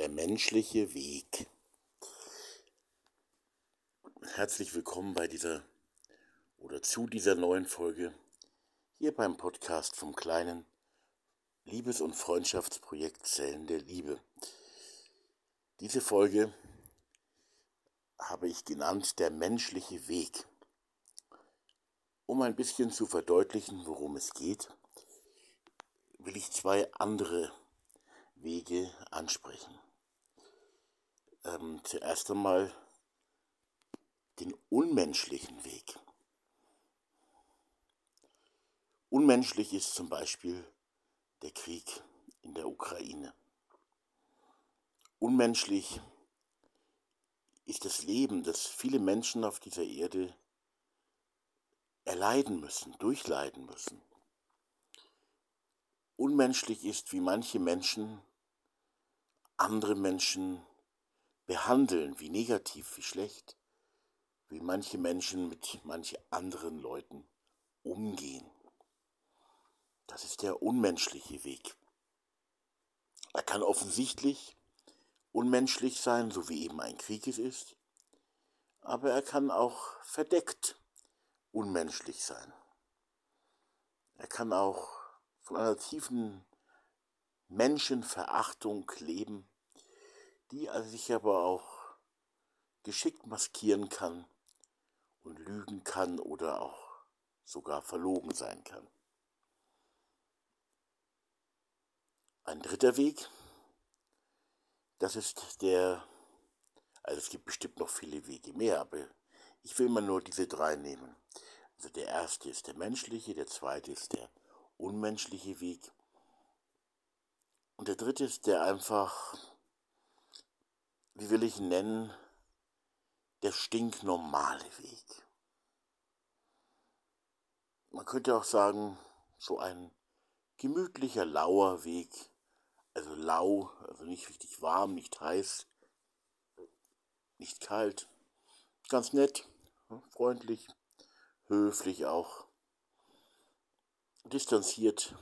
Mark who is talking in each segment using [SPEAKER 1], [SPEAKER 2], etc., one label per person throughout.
[SPEAKER 1] Der menschliche Weg. Herzlich willkommen bei dieser oder zu dieser neuen Folge hier beim Podcast vom kleinen Liebes- und Freundschaftsprojekt Zellen der Liebe. Diese Folge habe ich genannt Der menschliche Weg. Um ein bisschen zu verdeutlichen, worum es geht, will ich zwei andere Wege ansprechen. Ähm, zuerst einmal den unmenschlichen Weg. Unmenschlich ist zum Beispiel der Krieg in der Ukraine. Unmenschlich ist das Leben, das viele Menschen auf dieser Erde erleiden müssen, durchleiden müssen. Unmenschlich ist, wie manche Menschen andere Menschen behandeln, wie negativ, wie schlecht, wie manche Menschen mit manchen anderen Leuten umgehen. Das ist der unmenschliche Weg. Er kann offensichtlich unmenschlich sein, so wie eben ein Krieg es ist, aber er kann auch verdeckt unmenschlich sein. Er kann auch von einer tiefen Menschenverachtung leben, die sich aber auch geschickt maskieren kann und lügen kann oder auch sogar verlogen sein kann. Ein dritter Weg, das ist der, also es gibt bestimmt noch viele Wege mehr, aber ich will mal nur diese drei nehmen. Also der erste ist der menschliche, der zweite ist der unmenschliche Weg und der dritte ist der einfach wie will ich nennen, der stinknormale Weg. Man könnte auch sagen, so ein gemütlicher, lauer Weg, also lau, also nicht richtig warm, nicht heiß, nicht kalt, ganz nett, freundlich, höflich auch, distanziert.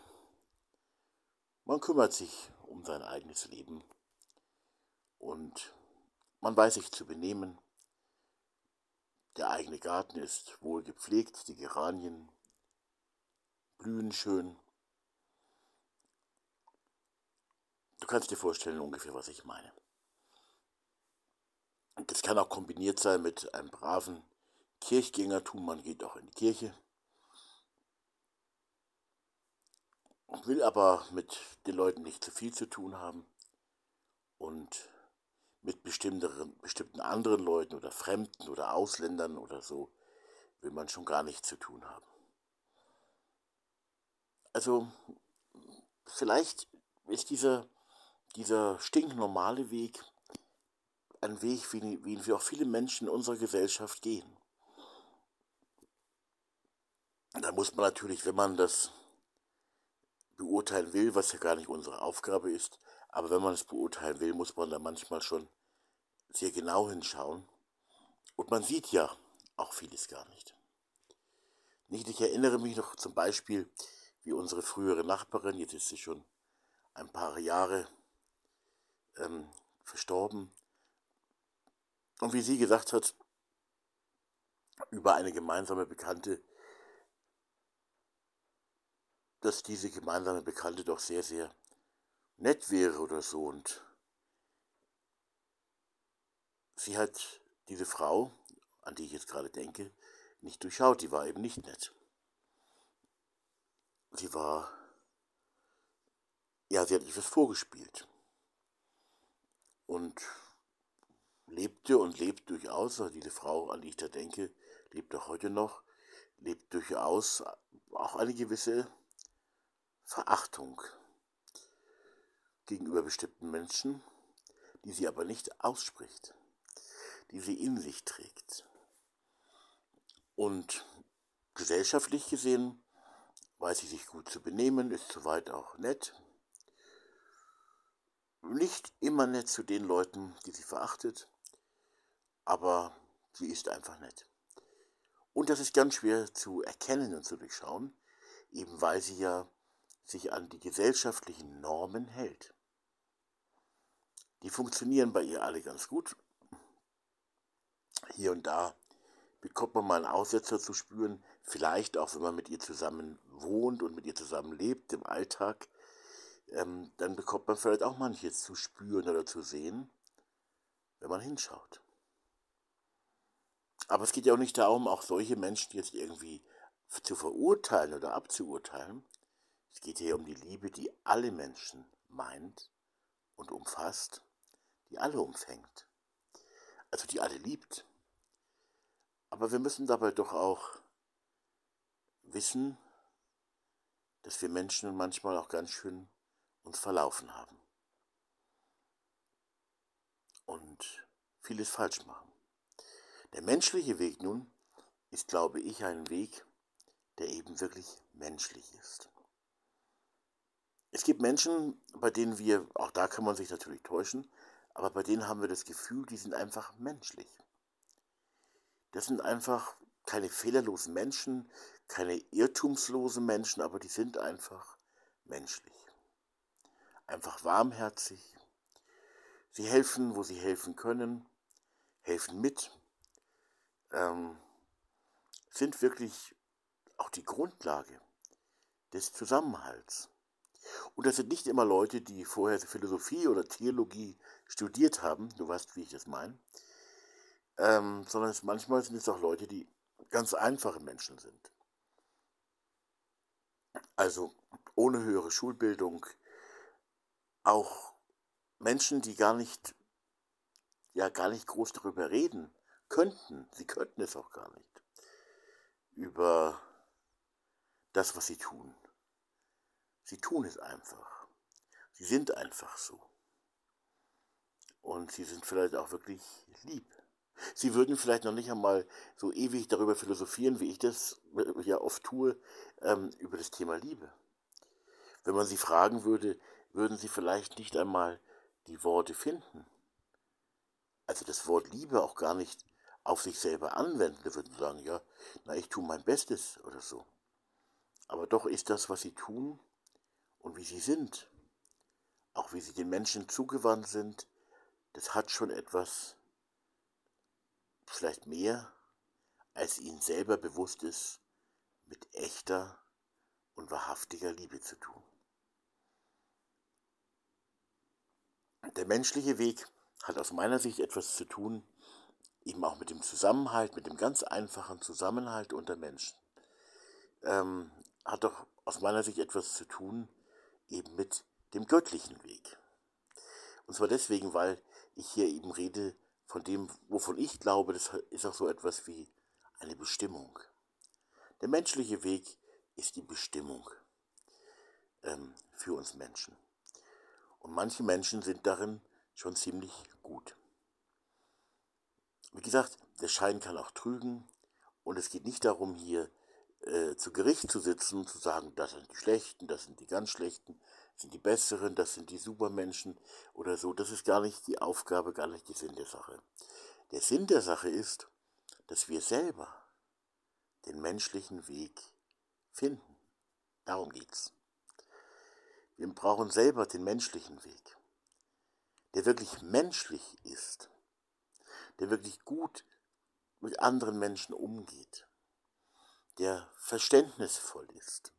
[SPEAKER 1] Man kümmert sich um sein eigenes Leben und man weiß sich zu benehmen. Der eigene Garten ist wohl gepflegt, die Geranien blühen schön. Du kannst dir vorstellen ungefähr, was ich meine. Das kann auch kombiniert sein mit einem braven Kirchgängertum. Man geht auch in die Kirche. Will aber mit den Leuten nicht zu viel zu tun haben. Und mit bestimmten anderen Leuten oder Fremden oder Ausländern oder so will man schon gar nichts zu tun haben. Also vielleicht ist dieser, dieser stinknormale Weg ein Weg, wie, wie wir auch viele Menschen in unserer Gesellschaft gehen. Da muss man natürlich, wenn man das beurteilen will, was ja gar nicht unsere Aufgabe ist, aber wenn man es beurteilen will, muss man da manchmal schon sehr genau hinschauen. Und man sieht ja auch vieles gar nicht. Nicht, ich erinnere mich noch zum Beispiel, wie unsere frühere Nachbarin, jetzt ist sie schon ein paar Jahre ähm, verstorben, und wie sie gesagt hat, über eine gemeinsame Bekannte, dass diese gemeinsame Bekannte doch sehr, sehr nett wäre oder so. Und sie hat diese Frau, an die ich jetzt gerade denke, nicht durchschaut. Die war eben nicht nett. Sie war, ja, sie hat etwas vorgespielt. Und lebte und lebt durchaus, also diese Frau, an die ich da denke, lebt auch heute noch, lebt durchaus auch eine gewisse Verachtung gegenüber bestimmten Menschen, die sie aber nicht ausspricht die sie in sich trägt. Und gesellschaftlich gesehen weiß sie sich gut zu benehmen, ist soweit auch nett. Nicht immer nett zu den Leuten, die sie verachtet, aber sie ist einfach nett. Und das ist ganz schwer zu erkennen und zu durchschauen, eben weil sie ja sich an die gesellschaftlichen Normen hält. die funktionieren bei ihr alle ganz gut. Hier und da bekommt man mal einen Aussetzer zu spüren, vielleicht auch, wenn man mit ihr zusammen wohnt und mit ihr zusammen lebt im Alltag, ähm, dann bekommt man vielleicht auch manches zu spüren oder zu sehen, wenn man hinschaut. Aber es geht ja auch nicht darum, auch solche Menschen jetzt irgendwie zu verurteilen oder abzuurteilen. Es geht hier um die Liebe, die alle Menschen meint und umfasst, die alle umfängt, also die alle liebt. Aber wir müssen dabei doch auch wissen, dass wir Menschen manchmal auch ganz schön uns verlaufen haben und vieles falsch machen. Der menschliche Weg nun ist, glaube ich, ein Weg, der eben wirklich menschlich ist. Es gibt Menschen, bei denen wir, auch da kann man sich natürlich täuschen, aber bei denen haben wir das Gefühl, die sind einfach menschlich. Das sind einfach keine fehlerlosen Menschen, keine irrtumslosen Menschen, aber die sind einfach menschlich. Einfach warmherzig. Sie helfen, wo sie helfen können, helfen mit, ähm, sind wirklich auch die Grundlage des Zusammenhalts. Und das sind nicht immer Leute, die vorher Philosophie oder Theologie studiert haben, du weißt, wie ich das meine, ähm, sondern es, manchmal sind es auch Leute, die ganz einfache Menschen sind. Also ohne höhere Schulbildung, auch Menschen, die gar nicht, ja, gar nicht groß darüber reden könnten, sie könnten es auch gar nicht, über das, was sie tun. Sie tun es einfach. Sie sind einfach so. Und sie sind vielleicht auch wirklich lieb. Sie würden vielleicht noch nicht einmal so ewig darüber philosophieren, wie ich das ja oft tue, ähm, über das Thema Liebe. Wenn man sie fragen würde, würden sie vielleicht nicht einmal die Worte finden. Also das Wort Liebe auch gar nicht auf sich selber anwenden. Sie würden sagen, ja, na, ich tue mein Bestes oder so. Aber doch ist das, was sie tun und wie sie sind, auch wie sie den Menschen zugewandt sind, das hat schon etwas vielleicht mehr, als ihnen selber bewusst ist, mit echter und wahrhaftiger Liebe zu tun. Der menschliche Weg hat aus meiner Sicht etwas zu tun, eben auch mit dem Zusammenhalt, mit dem ganz einfachen Zusammenhalt unter Menschen. Ähm, hat doch aus meiner Sicht etwas zu tun, eben mit dem göttlichen Weg. Und zwar deswegen, weil ich hier eben rede von dem, wovon ich glaube, das ist auch so etwas wie eine Bestimmung. Der menschliche Weg ist die Bestimmung ähm, für uns Menschen. Und manche Menschen sind darin schon ziemlich gut. Wie gesagt, der Schein kann auch trügen und es geht nicht darum, hier äh, zu Gericht zu sitzen und zu sagen, das sind die Schlechten, das sind die ganz Schlechten, das sind die Besseren, das sind die Supermenschen oder so. Das ist gar nicht die Aufgabe, gar nicht der Sinn der Sache. Der Sinn der Sache ist, dass wir selber den menschlichen Weg finden. Darum geht's. Wir brauchen selber den menschlichen Weg, der wirklich menschlich ist, der wirklich gut mit anderen Menschen umgeht der verständnisvoll ist,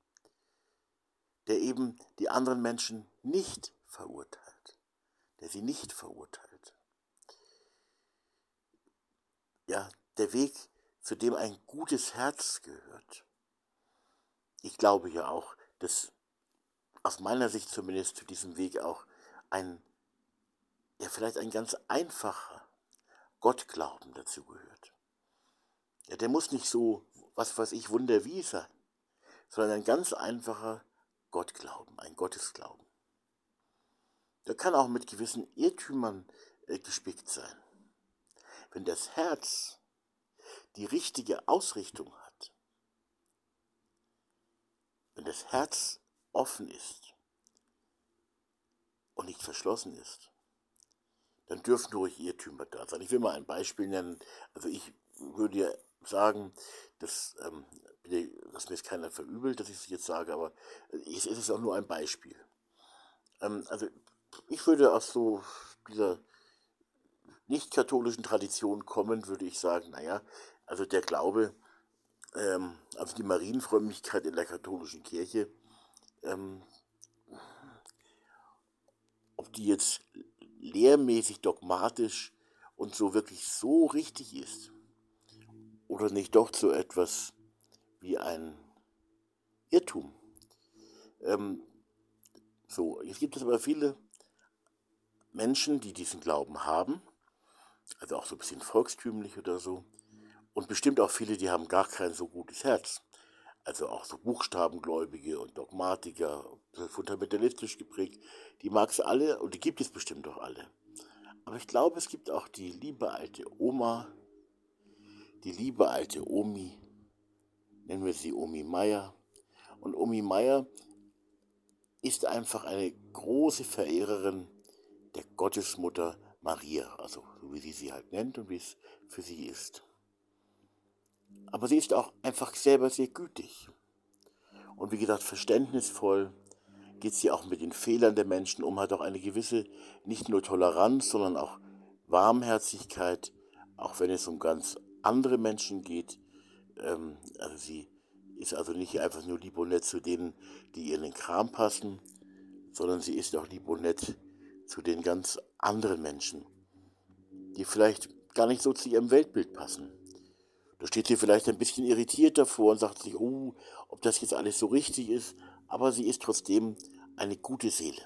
[SPEAKER 1] der eben die anderen Menschen nicht verurteilt, der sie nicht verurteilt. Ja, der Weg, zu dem ein gutes Herz gehört. Ich glaube ja auch, dass aus meiner Sicht zumindest zu diesem Weg auch ein, ja vielleicht ein ganz einfacher Gottglauben dazu gehört. Ja, der muss nicht so was weiß ich, Wunder wie sein, sondern ein ganz einfacher Gottglauben, ein Gottesglauben. Der kann auch mit gewissen Irrtümern äh, gespickt sein. Wenn das Herz die richtige Ausrichtung hat, wenn das Herz offen ist und nicht verschlossen ist, dann dürfen ruhig Irrtümer da sein. Ich will mal ein Beispiel nennen. Also ich würde ja sagen, das, ähm, dass mir jetzt keiner verübelt, dass ich es jetzt sage, aber es ist auch nur ein Beispiel. Ähm, also ich würde aus so dieser nicht-katholischen Tradition kommen, würde ich sagen, naja, also der Glaube, ähm, also die Marienfrömmigkeit in der katholischen Kirche, ähm, ob die jetzt lehrmäßig, dogmatisch und so wirklich so richtig ist oder nicht doch so etwas wie ein Irrtum. Ähm, so, jetzt gibt es aber viele Menschen, die diesen Glauben haben, also auch so ein bisschen volkstümlich oder so, und bestimmt auch viele, die haben gar kein so gutes Herz. Also auch so Buchstabengläubige und Dogmatiker, fundamentalistisch geprägt, die mag es alle und die gibt es bestimmt auch alle. Aber ich glaube, es gibt auch die liebe alte Oma, die liebe alte Omi, nennen wir sie Omi Meier. Und Omi Meier ist einfach eine große Verehrerin der Gottesmutter Maria, also so wie sie sie halt nennt und wie es für sie ist. Aber sie ist auch einfach selber sehr gütig. Und wie gesagt, verständnisvoll geht sie auch mit den Fehlern der Menschen um, hat auch eine gewisse, nicht nur Toleranz, sondern auch Warmherzigkeit, auch wenn es um ganz andere Menschen geht. Ähm, also sie ist also nicht einfach nur lieb und nett zu denen, die ihr in den Kram passen, sondern sie ist auch lieb und nett zu den ganz anderen Menschen, die vielleicht gar nicht so zu ihrem Weltbild passen. Da steht sie vielleicht ein bisschen irritiert davor und sagt sich, oh, ob das jetzt alles so richtig ist, aber sie ist trotzdem eine gute Seele.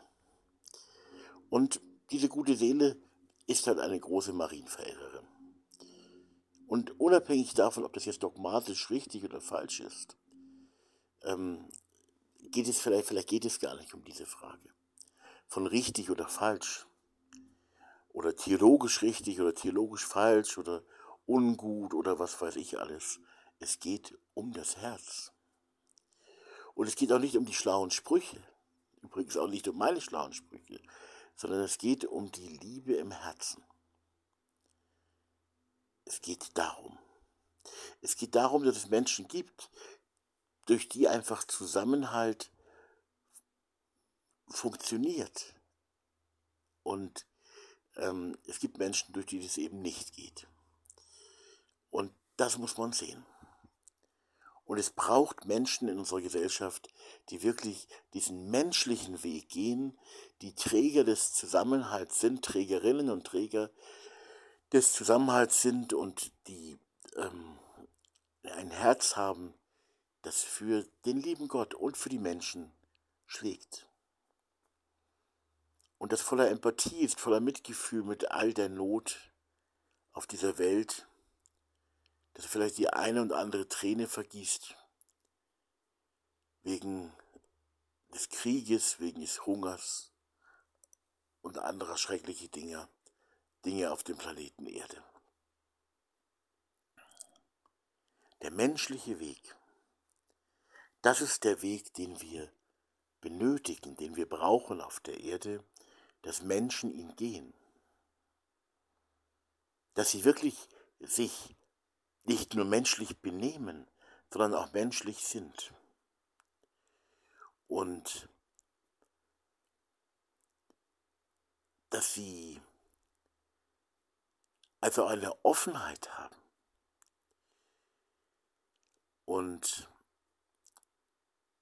[SPEAKER 1] Und diese gute Seele ist halt eine große Marienverehrerin. Und unabhängig davon, ob das jetzt dogmatisch richtig oder falsch ist, ähm, geht es vielleicht, vielleicht geht es gar nicht um diese Frage. Von richtig oder falsch. Oder theologisch richtig oder theologisch falsch oder ungut oder was weiß ich alles. Es geht um das Herz. Und es geht auch nicht um die schlauen Sprüche. Übrigens auch nicht um meine schlauen Sprüche. Sondern es geht um die Liebe im Herzen. Es geht darum. Es geht darum, dass es Menschen gibt, durch die einfach Zusammenhalt funktioniert. Und ähm, es gibt Menschen, durch die das eben nicht geht. Und das muss man sehen. Und es braucht Menschen in unserer Gesellschaft, die wirklich diesen menschlichen Weg gehen, die Träger des Zusammenhalts sind, Trägerinnen und Träger des Zusammenhalts sind und die ähm, ein Herz haben, das für den lieben Gott und für die Menschen schlägt. Und das voller Empathie ist, voller Mitgefühl mit all der Not auf dieser Welt, dass vielleicht die eine und andere Träne vergießt, wegen des Krieges, wegen des Hungers und anderer schrecklicher Dinge, Dinge auf dem Planeten Erde. Der menschliche Weg das ist der Weg, den wir benötigen, den wir brauchen auf der Erde, dass Menschen ihn gehen. Dass sie wirklich sich nicht nur menschlich benehmen, sondern auch menschlich sind. Und dass sie also eine Offenheit haben. Und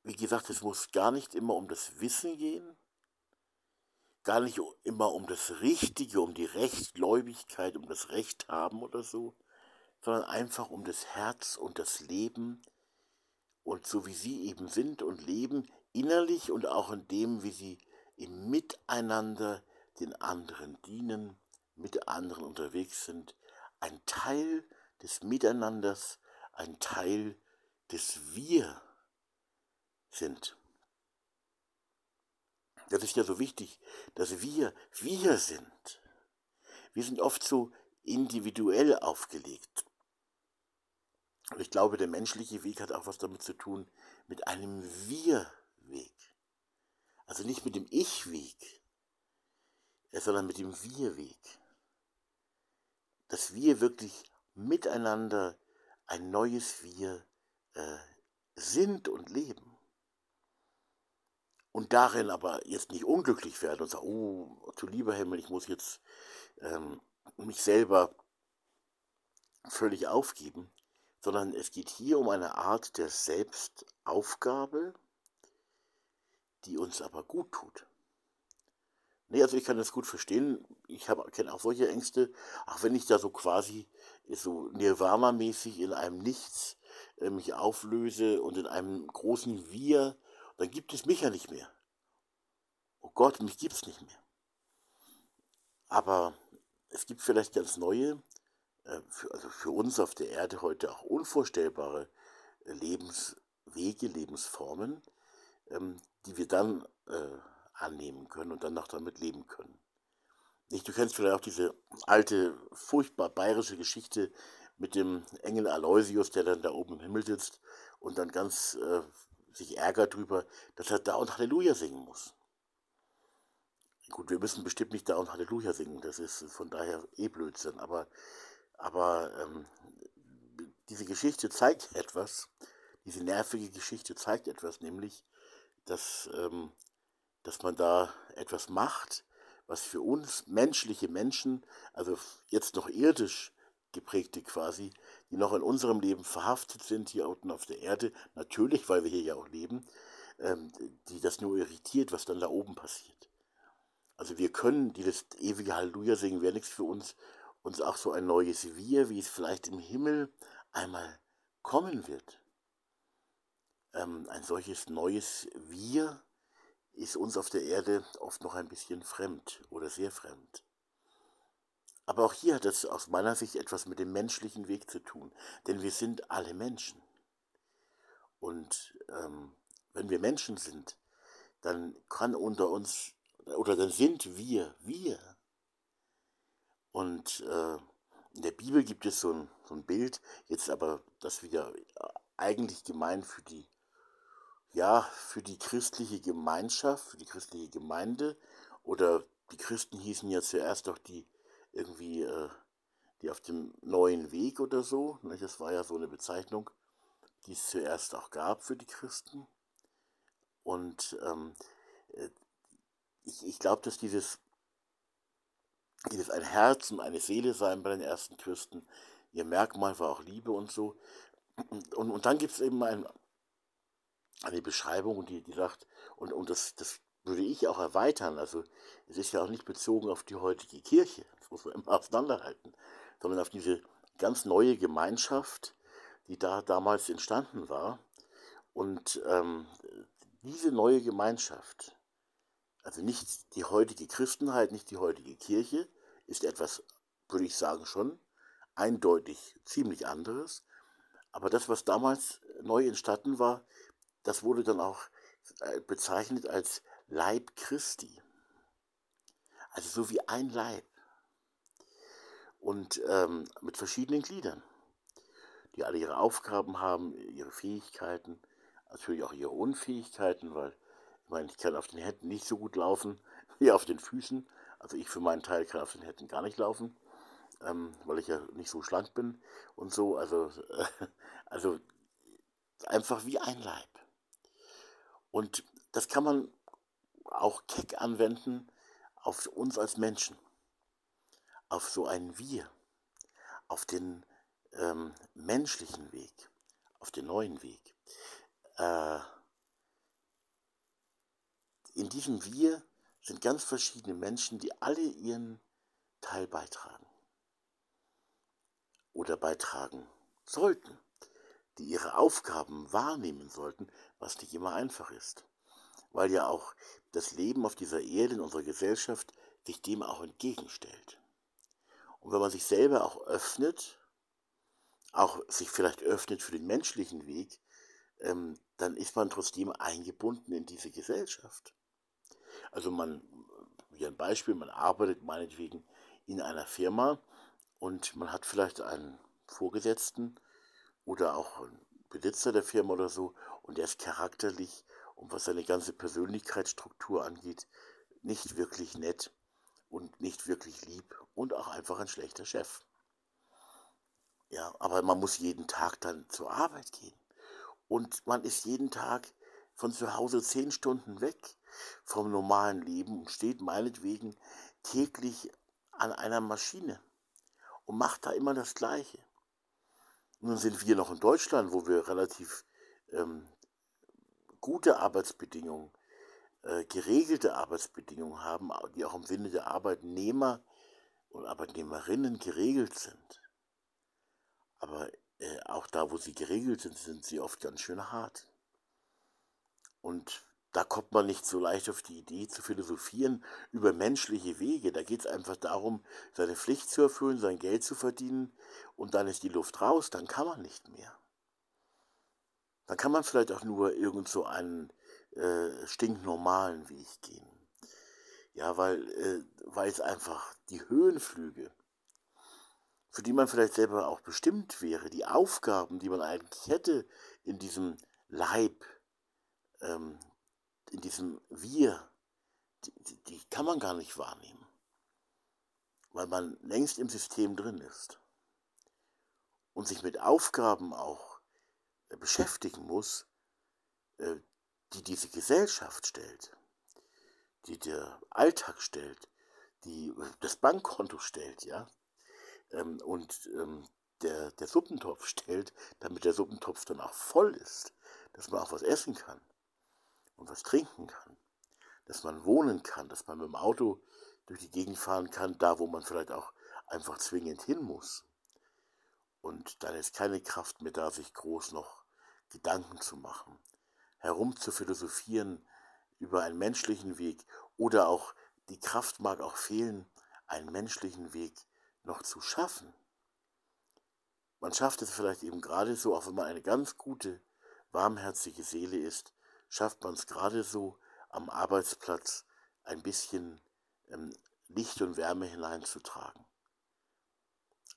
[SPEAKER 1] wie gesagt, es muss gar nicht immer um das Wissen gehen, gar nicht immer um das Richtige, um die Rechtgläubigkeit, um das Recht haben oder so, sondern einfach um das Herz und das Leben. Und so wie sie eben sind und leben, innerlich und auch in dem, wie sie im Miteinander den anderen dienen, mit anderen unterwegs sind, ein Teil des Miteinanders, ein Teil des Wir sind. Das ist ja so wichtig, dass wir wir sind. Wir sind oft so individuell aufgelegt. Und ich glaube, der menschliche Weg hat auch was damit zu tun, mit einem Wir-Weg. Also nicht mit dem Ich-Weg, sondern mit dem Wir-Weg. Dass wir wirklich miteinander ein neues Wir äh, sind und leben. und darin aber jetzt nicht unglücklich werden und sagen, oh, du lieber Himmel, ich muss jetzt ähm, mich selber völlig aufgeben, sondern es geht hier um eine Art der Selbstaufgabe, die uns aber gut tut. Nee, also ich kann das gut verstehen. Ich kenne auch solche Ängste, auch wenn ich da so quasi so Nirvana-mäßig in einem Nichts äh, mich auflöse und in einem großen Wir, dann gibt es mich ja nicht mehr. Oh Gott, mich gibt es nicht mehr. Aber es gibt vielleicht ganz neue, äh, für, also für uns auf der Erde heute auch unvorstellbare äh, Lebenswege, Lebensformen, ähm, die wir dann äh, annehmen können und dann noch damit leben können. Nicht, du kennst vielleicht auch diese alte, furchtbar bayerische Geschichte mit dem Engel Aloysius, der dann da oben im Himmel sitzt und dann ganz äh, sich ärgert darüber, dass er da und Halleluja singen muss. Gut, wir müssen bestimmt nicht da und Halleluja singen, das ist von daher eh Blödsinn, aber, aber ähm, diese Geschichte zeigt etwas, diese nervige Geschichte zeigt etwas, nämlich, dass ähm, dass man da etwas macht, was für uns menschliche Menschen, also jetzt noch irdisch geprägte quasi, die noch in unserem Leben verhaftet sind, hier unten auf der Erde, natürlich, weil wir hier ja auch leben, ähm, die das nur irritiert, was dann da oben passiert. Also wir können dieses ewige Halleluja singen, wäre nichts für uns, uns auch so ein neues Wir, wie es vielleicht im Himmel einmal kommen wird. Ähm, ein solches neues Wir, ist uns auf der Erde oft noch ein bisschen fremd oder sehr fremd. Aber auch hier hat es aus meiner Sicht etwas mit dem menschlichen Weg zu tun, denn wir sind alle Menschen. Und ähm, wenn wir Menschen sind, dann kann unter uns, oder dann sind wir, wir. Und äh, in der Bibel gibt es so ein, so ein Bild, jetzt aber das wieder eigentlich gemeint für die ja, für die christliche Gemeinschaft, für die christliche Gemeinde oder die Christen hießen ja zuerst doch die irgendwie, äh, die auf dem neuen Weg oder so. Ne? Das war ja so eine Bezeichnung, die es zuerst auch gab für die Christen. Und ähm, äh, ich, ich glaube, dass dieses, dieses ein Herz und eine Seele sein bei den ersten Christen, ihr Merkmal war auch Liebe und so. Und, und dann gibt es eben ein, eine Beschreibung, die, die sagt, und, und das, das würde ich auch erweitern, also es ist ja auch nicht bezogen auf die heutige Kirche, das muss man immer auseinanderhalten, sondern auf diese ganz neue Gemeinschaft, die da damals entstanden war. Und ähm, diese neue Gemeinschaft, also nicht die heutige Christenheit, nicht die heutige Kirche, ist etwas, würde ich sagen, schon eindeutig ziemlich anderes. Aber das, was damals neu entstanden war, das wurde dann auch äh, bezeichnet als Leib Christi. Also so wie ein Leib. Und ähm, mit verschiedenen Gliedern, die alle ihre Aufgaben haben, ihre Fähigkeiten, natürlich auch ihre Unfähigkeiten, weil ich meine, ich kann auf den Händen nicht so gut laufen wie auf den Füßen. Also ich für meinen Teil kann auf den Händen gar nicht laufen, ähm, weil ich ja nicht so schlank bin und so. Also, äh, also einfach wie ein Leib. Und das kann man auch keck anwenden auf uns als Menschen, auf so ein Wir, auf den ähm, menschlichen Weg, auf den neuen Weg. Äh, in diesem Wir sind ganz verschiedene Menschen, die alle ihren Teil beitragen. Oder beitragen sollten die ihre Aufgaben wahrnehmen sollten, was nicht immer einfach ist. Weil ja auch das Leben auf dieser Erde in unserer Gesellschaft sich dem auch entgegenstellt. Und wenn man sich selber auch öffnet, auch sich vielleicht öffnet für den menschlichen Weg, ähm, dann ist man trotzdem eingebunden in diese Gesellschaft. Also man, wie ein Beispiel, man arbeitet meinetwegen in einer Firma und man hat vielleicht einen Vorgesetzten, oder auch ein Besitzer der Firma oder so und der ist charakterlich und was seine ganze Persönlichkeitsstruktur angeht, nicht wirklich nett und nicht wirklich lieb und auch einfach ein schlechter Chef. Ja, aber man muss jeden Tag dann zur Arbeit gehen. Und man ist jeden Tag von zu Hause zehn Stunden weg vom normalen Leben und steht meinetwegen täglich an einer Maschine und macht da immer das Gleiche. Nun sind wir noch in Deutschland, wo wir relativ ähm, gute Arbeitsbedingungen, äh, geregelte Arbeitsbedingungen haben, die auch im Sinne der Arbeitnehmer und Arbeitnehmerinnen geregelt sind. Aber äh, auch da, wo sie geregelt sind, sind sie oft ganz schön hart. Und da kommt man nicht so leicht auf die Idee zu philosophieren über menschliche Wege. Da geht es einfach darum, seine Pflicht zu erfüllen, sein Geld zu verdienen und dann ist die Luft raus, dann kann man nicht mehr. Dann kann man vielleicht auch nur irgend so einen äh, stinknormalen Weg gehen. Ja, weil, äh, weil es einfach die Höhenflüge, für die man vielleicht selber auch bestimmt wäre, die Aufgaben, die man eigentlich hätte in diesem Leib, ähm, in diesem Wir, die, die, kann man gar nicht wahrnehmen, weil man längst im System drin ist und sich mit Aufgaben auch äh, beschäftigen muss, äh, die diese Gesellschaft stellt, die der Alltag stellt, die äh, das Bankkonto stellt, ja, ähm, und ähm, der, der Suppentopf stellt, damit der Suppentopf dann auch voll ist, dass man auch was essen kann und was trinken kann, dass man wohnen kann, dass man mit dem Auto durch die Gegend fahren kann, da wo man vielleicht auch einfach zwingend hin muss. Und dann ist keine Kraft mehr da, sich groß noch Gedanken zu machen, herum zu philosophieren über einen menschlichen Weg oder auch die Kraft mag auch fehlen, einen menschlichen Weg noch zu schaffen. Man schafft es vielleicht eben gerade so, auch wenn man eine ganz gute, warmherzige Seele ist, schafft man es gerade so am Arbeitsplatz ein bisschen ähm, Licht und Wärme hineinzutragen.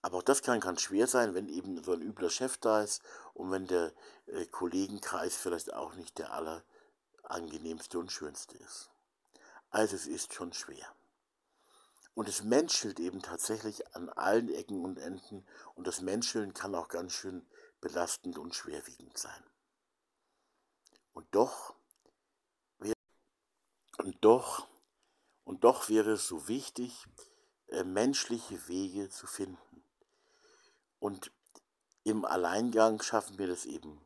[SPEAKER 1] Aber auch das kann ganz schwer sein, wenn eben so ein übler Chef da ist und wenn der äh, Kollegenkreis vielleicht auch nicht der allerangenehmste und schönste ist. Also es ist schon schwer. Und es menschelt eben tatsächlich an allen Ecken und Enden und das Menscheln kann auch ganz schön belastend und schwerwiegend sein. Und doch, und doch, und doch wäre es so wichtig, äh, menschliche Wege zu finden. Und im Alleingang schaffen wir das eben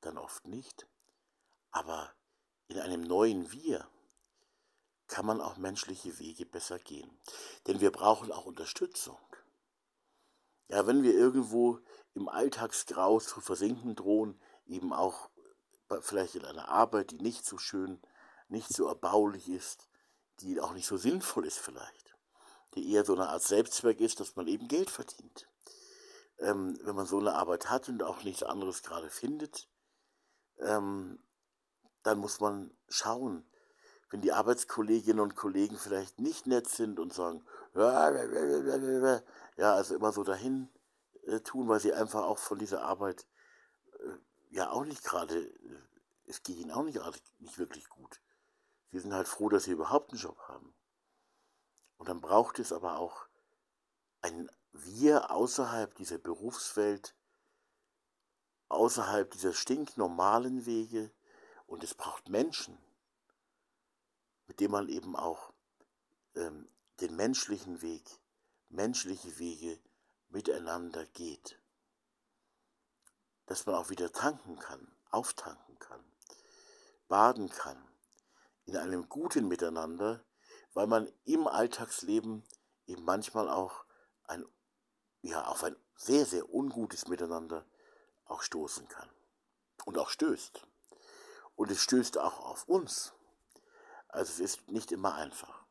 [SPEAKER 1] dann oft nicht. Aber in einem neuen Wir kann man auch menschliche Wege besser gehen. Denn wir brauchen auch Unterstützung. Ja, wenn wir irgendwo im Alltagsgrau zu versinken drohen, eben auch vielleicht in einer Arbeit, die nicht so schön, nicht so erbaulich ist, die auch nicht so sinnvoll ist vielleicht, die eher so eine Art Selbstzweck ist, dass man eben Geld verdient. Ähm, wenn man so eine Arbeit hat und auch nichts anderes gerade findet, ähm, dann muss man schauen, wenn die Arbeitskolleginnen und Kollegen vielleicht nicht nett sind und sagen, ja, also immer so dahin äh, tun, weil sie einfach auch von dieser Arbeit ja auch nicht gerade, äh, es geht ihnen auch nicht, nicht wirklich gut. Sie sind halt froh, dass sie überhaupt einen Job haben. Und dann braucht es aber auch ein Wir außerhalb dieser Berufswelt, außerhalb dieser stinknormalen Wege und es braucht Menschen, mit denen man eben auch ähm, den menschlichen Weg, menschliche Wege miteinander geht dass man auch wieder tanken kann, auftanken kann, baden kann, in einem guten Miteinander, weil man im Alltagsleben eben manchmal auch ein, ja, auf ein sehr, sehr ungutes Miteinander auch stoßen kann und auch stößt. Und es stößt auch auf uns. Also es ist nicht immer einfach.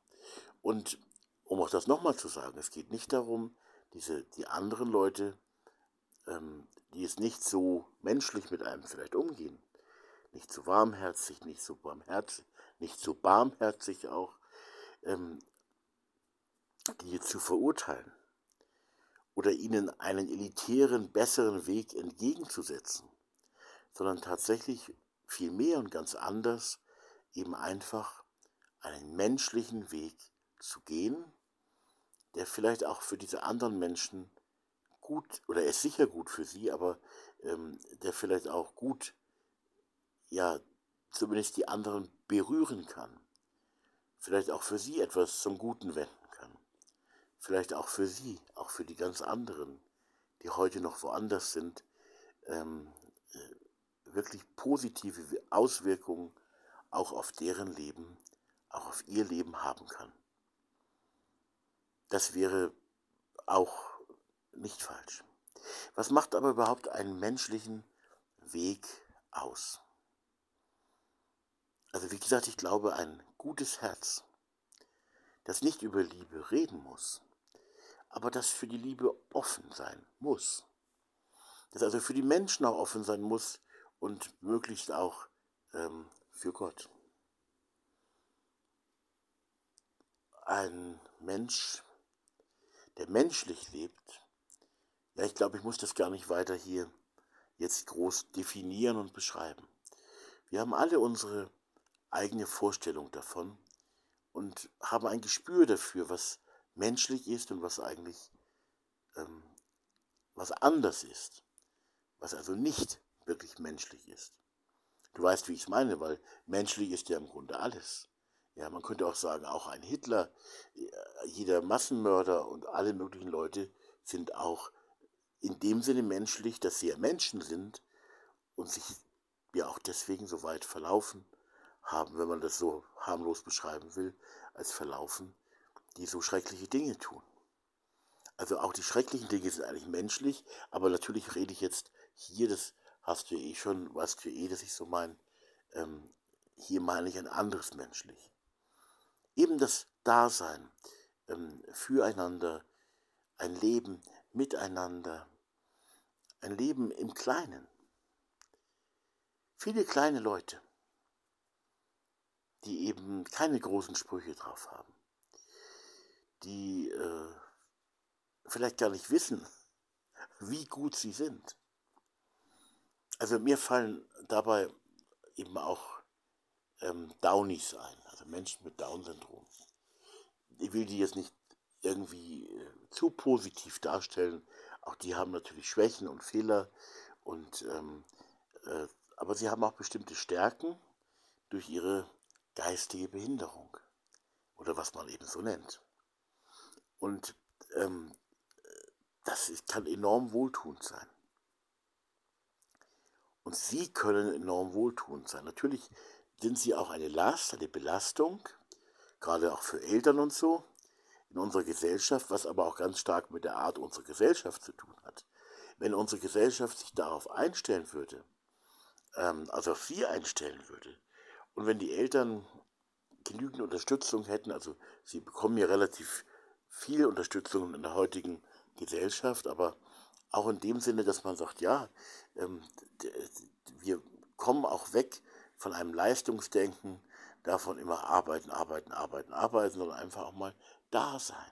[SPEAKER 1] Und um auch das nochmal zu sagen, es geht nicht darum, diese, die anderen Leute ähm, die es nicht so menschlich mit einem vielleicht umgehen, nicht so warmherzig, nicht so barmherzig, nicht so barmherzig auch, ähm, die zu verurteilen oder ihnen einen elitären, besseren Weg entgegenzusetzen, sondern tatsächlich viel mehr und ganz anders eben einfach einen menschlichen Weg zu gehen, der vielleicht auch für diese anderen Menschen gut, oder er ist sicher gut für sie, aber ähm, der vielleicht auch gut, ja, zumindest die anderen berühren kann, vielleicht auch für sie etwas zum Guten wenden kann, vielleicht auch für sie, auch für die ganz anderen, die heute noch woanders sind, ähm, äh, wirklich positive Auswirkungen auch auf deren Leben, auch auf ihr Leben haben kann. Das wäre auch nicht falsch. Was macht aber überhaupt einen menschlichen Weg aus? Also wie gesagt, ich glaube, ein gutes Herz, das nicht über Liebe reden muss, aber das für die Liebe offen sein muss. Das also für die Menschen auch offen sein muss und möglichst auch ähm, für Gott. Ein Mensch, der menschlich lebt, ja, ich glaube, ich muss das gar nicht weiter hier jetzt groß definieren und beschreiben. Wir haben alle unsere eigene Vorstellung davon und haben ein Gespür dafür, was menschlich ist und was eigentlich ähm, was anders ist, was also nicht wirklich menschlich ist. Du weißt, wie ich es meine, weil menschlich ist ja im Grunde alles. Ja, man könnte auch sagen, auch ein Hitler, äh, jeder Massenmörder und alle möglichen Leute sind auch in dem Sinne menschlich, dass sie ja Menschen sind und sich ja auch deswegen so weit verlaufen haben, wenn man das so harmlos beschreiben will, als verlaufen, die so schreckliche Dinge tun. Also auch die schrecklichen Dinge sind eigentlich menschlich, aber natürlich rede ich jetzt hier, das hast du eh schon, weißt du eh, dass ich so meine, ähm, hier meine ich ein anderes menschlich. Eben das Dasein ähm, füreinander, ein Leben miteinander, ein Leben im Kleinen. Viele kleine Leute, die eben keine großen Sprüche drauf haben, die äh, vielleicht gar nicht wissen, wie gut sie sind. Also mir fallen dabei eben auch ähm, Downies ein, also Menschen mit Down-Syndrom. Ich will die jetzt nicht irgendwie äh, zu positiv darstellen. Auch die haben natürlich Schwächen und Fehler, und, ähm, äh, aber sie haben auch bestimmte Stärken durch ihre geistige Behinderung oder was man eben so nennt. Und ähm, das kann enorm wohltuend sein. Und sie können enorm wohltuend sein. Natürlich sind sie auch eine Last, eine Belastung, gerade auch für Eltern und so in unserer Gesellschaft, was aber auch ganz stark mit der Art unserer Gesellschaft zu tun hat. Wenn unsere Gesellschaft sich darauf einstellen würde, ähm, also auf sie einstellen würde, und wenn die Eltern genügend Unterstützung hätten, also sie bekommen ja relativ viel Unterstützung in der heutigen Gesellschaft, aber auch in dem Sinne, dass man sagt, ja, ähm, wir kommen auch weg von einem Leistungsdenken, davon immer arbeiten, arbeiten, arbeiten, arbeiten, sondern einfach auch mal da sein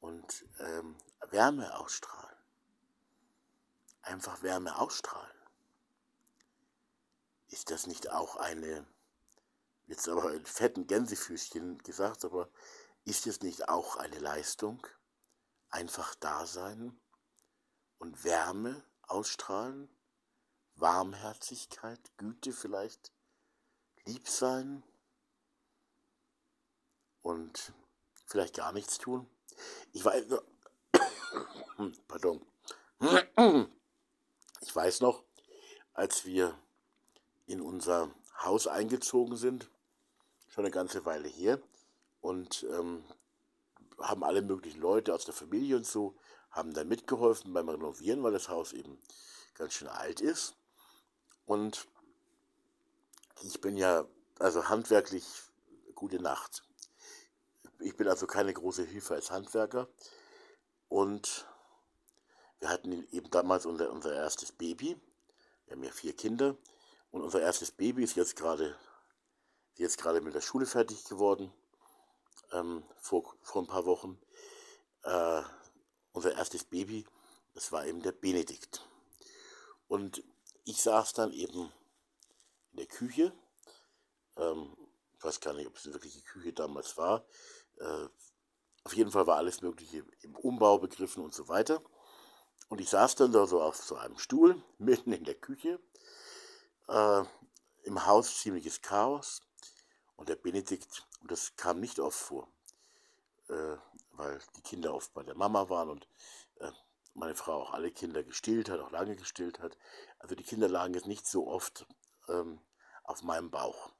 [SPEAKER 1] und ähm, Wärme ausstrahlen. Einfach Wärme ausstrahlen. Ist das nicht auch eine, jetzt aber in fetten Gänsefüßchen gesagt, aber ist es nicht auch eine Leistung? Einfach da sein und Wärme ausstrahlen, Warmherzigkeit, Güte vielleicht, lieb sein und vielleicht gar nichts tun. Ich weiß, pardon, ich weiß noch, als wir in unser Haus eingezogen sind, schon eine ganze Weile her, und ähm, haben alle möglichen Leute aus der Familie und so, haben dann mitgeholfen beim Renovieren, weil das Haus eben ganz schön alt ist. Und ich bin ja also handwerklich gute Nacht. Ich bin also keine große Hilfe als Handwerker. Und wir hatten eben damals unser, unser erstes Baby. Wir haben ja vier Kinder. Und unser erstes Baby ist jetzt gerade jetzt gerade mit der Schule fertig geworden, ähm, vor, vor ein paar Wochen. Äh, unser erstes Baby, das war eben der Benedikt. Und ich saß dann eben in der Küche. Ähm, ich weiß gar nicht, ob es eine wirkliche Küche damals war. Äh, auf jeden Fall war alles Mögliche im Umbau begriffen und so weiter. Und ich saß dann da so auf so einem Stuhl, mitten in der Küche, äh, im Haus ziemliches Chaos und der Benedikt, und das kam nicht oft vor, äh, weil die Kinder oft bei der Mama waren und äh, meine Frau auch alle Kinder gestillt hat, auch lange gestillt hat. Also die Kinder lagen jetzt nicht so oft ähm, auf meinem Bauch.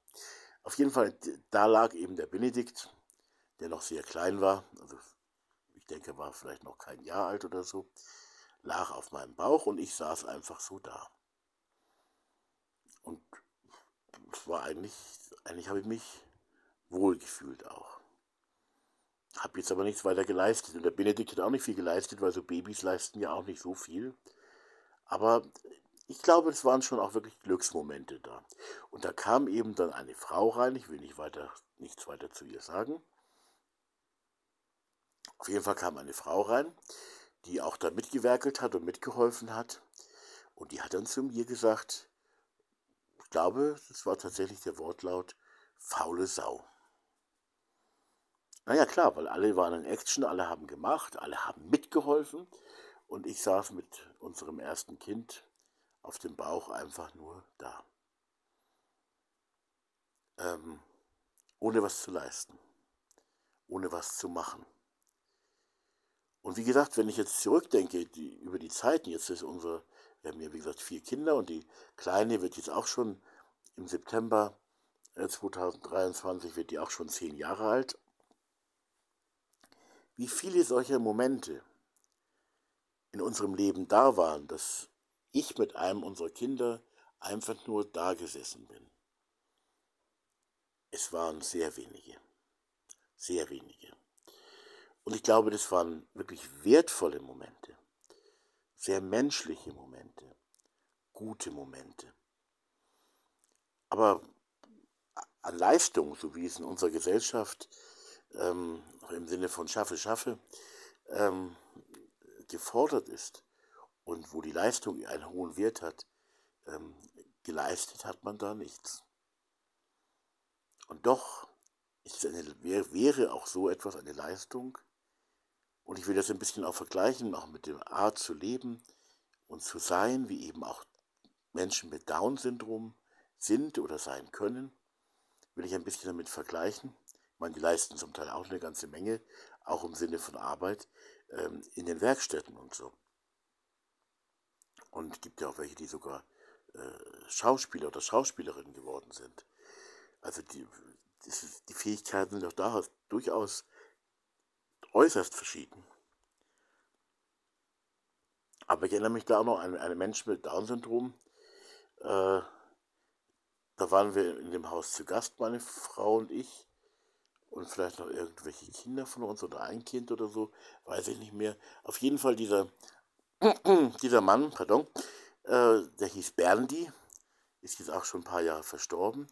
[SPEAKER 1] Auf jeden Fall, da lag eben der Benedikt, der noch sehr klein war, also ich denke, war vielleicht noch kein Jahr alt oder so, lag auf meinem Bauch und ich saß einfach so da. Und es war eigentlich, eigentlich habe ich mich wohlgefühlt auch. Habe jetzt aber nichts weiter geleistet. Und der Benedikt hat auch nicht viel geleistet, weil so Babys leisten ja auch nicht so viel. Aber ich glaube, es waren schon auch wirklich Glücksmomente da. Und da kam eben dann eine Frau rein, ich will nicht weiter, nichts weiter zu ihr sagen. Auf jeden Fall kam eine Frau rein, die auch da mitgewerkelt hat und mitgeholfen hat. Und die hat dann zu mir gesagt, ich glaube, das war tatsächlich der Wortlaut, faule Sau. Naja, klar, weil alle waren in Action, alle haben gemacht, alle haben mitgeholfen. Und ich saß mit unserem ersten Kind auf dem Bauch einfach nur da. Ähm, ohne was zu leisten, ohne was zu machen. Und wie gesagt, wenn ich jetzt zurückdenke die, über die Zeiten, jetzt ist unser, wir haben ja wie gesagt vier Kinder und die Kleine wird jetzt auch schon im September 2023 äh, wird die auch schon zehn Jahre alt. Wie viele solcher Momente in unserem Leben da waren, dass ich mit einem unserer Kinder einfach nur da gesessen bin. Es waren sehr wenige. Sehr wenige. Und ich glaube, das waren wirklich wertvolle Momente. Sehr menschliche Momente. Gute Momente. Aber an Leistung, so wie es in unserer Gesellschaft ähm, im Sinne von schaffe, schaffe, ähm, gefordert ist, und wo die Leistung einen hohen Wert hat, ähm, geleistet hat man da nichts. Und doch ist eine, wäre auch so etwas eine Leistung. Und ich will das ein bisschen auch vergleichen, auch mit der Art zu leben und zu sein, wie eben auch Menschen mit Down-Syndrom sind oder sein können, will ich ein bisschen damit vergleichen. Ich meine, die leisten zum Teil auch eine ganze Menge, auch im Sinne von Arbeit ähm, in den Werkstätten und so. Und es gibt ja auch welche, die sogar äh, Schauspieler oder Schauspielerinnen geworden sind. Also die, die Fähigkeiten sind auch da durchaus äußerst verschieden. Aber ich erinnere mich da auch noch an einen Menschen mit Down-Syndrom. Äh, da waren wir in dem Haus zu Gast, meine Frau und ich. Und vielleicht noch irgendwelche Kinder von uns oder ein Kind oder so, weiß ich nicht mehr. Auf jeden Fall dieser dieser Mann, pardon, äh, der hieß Berndi, ist jetzt auch schon ein paar Jahre verstorben.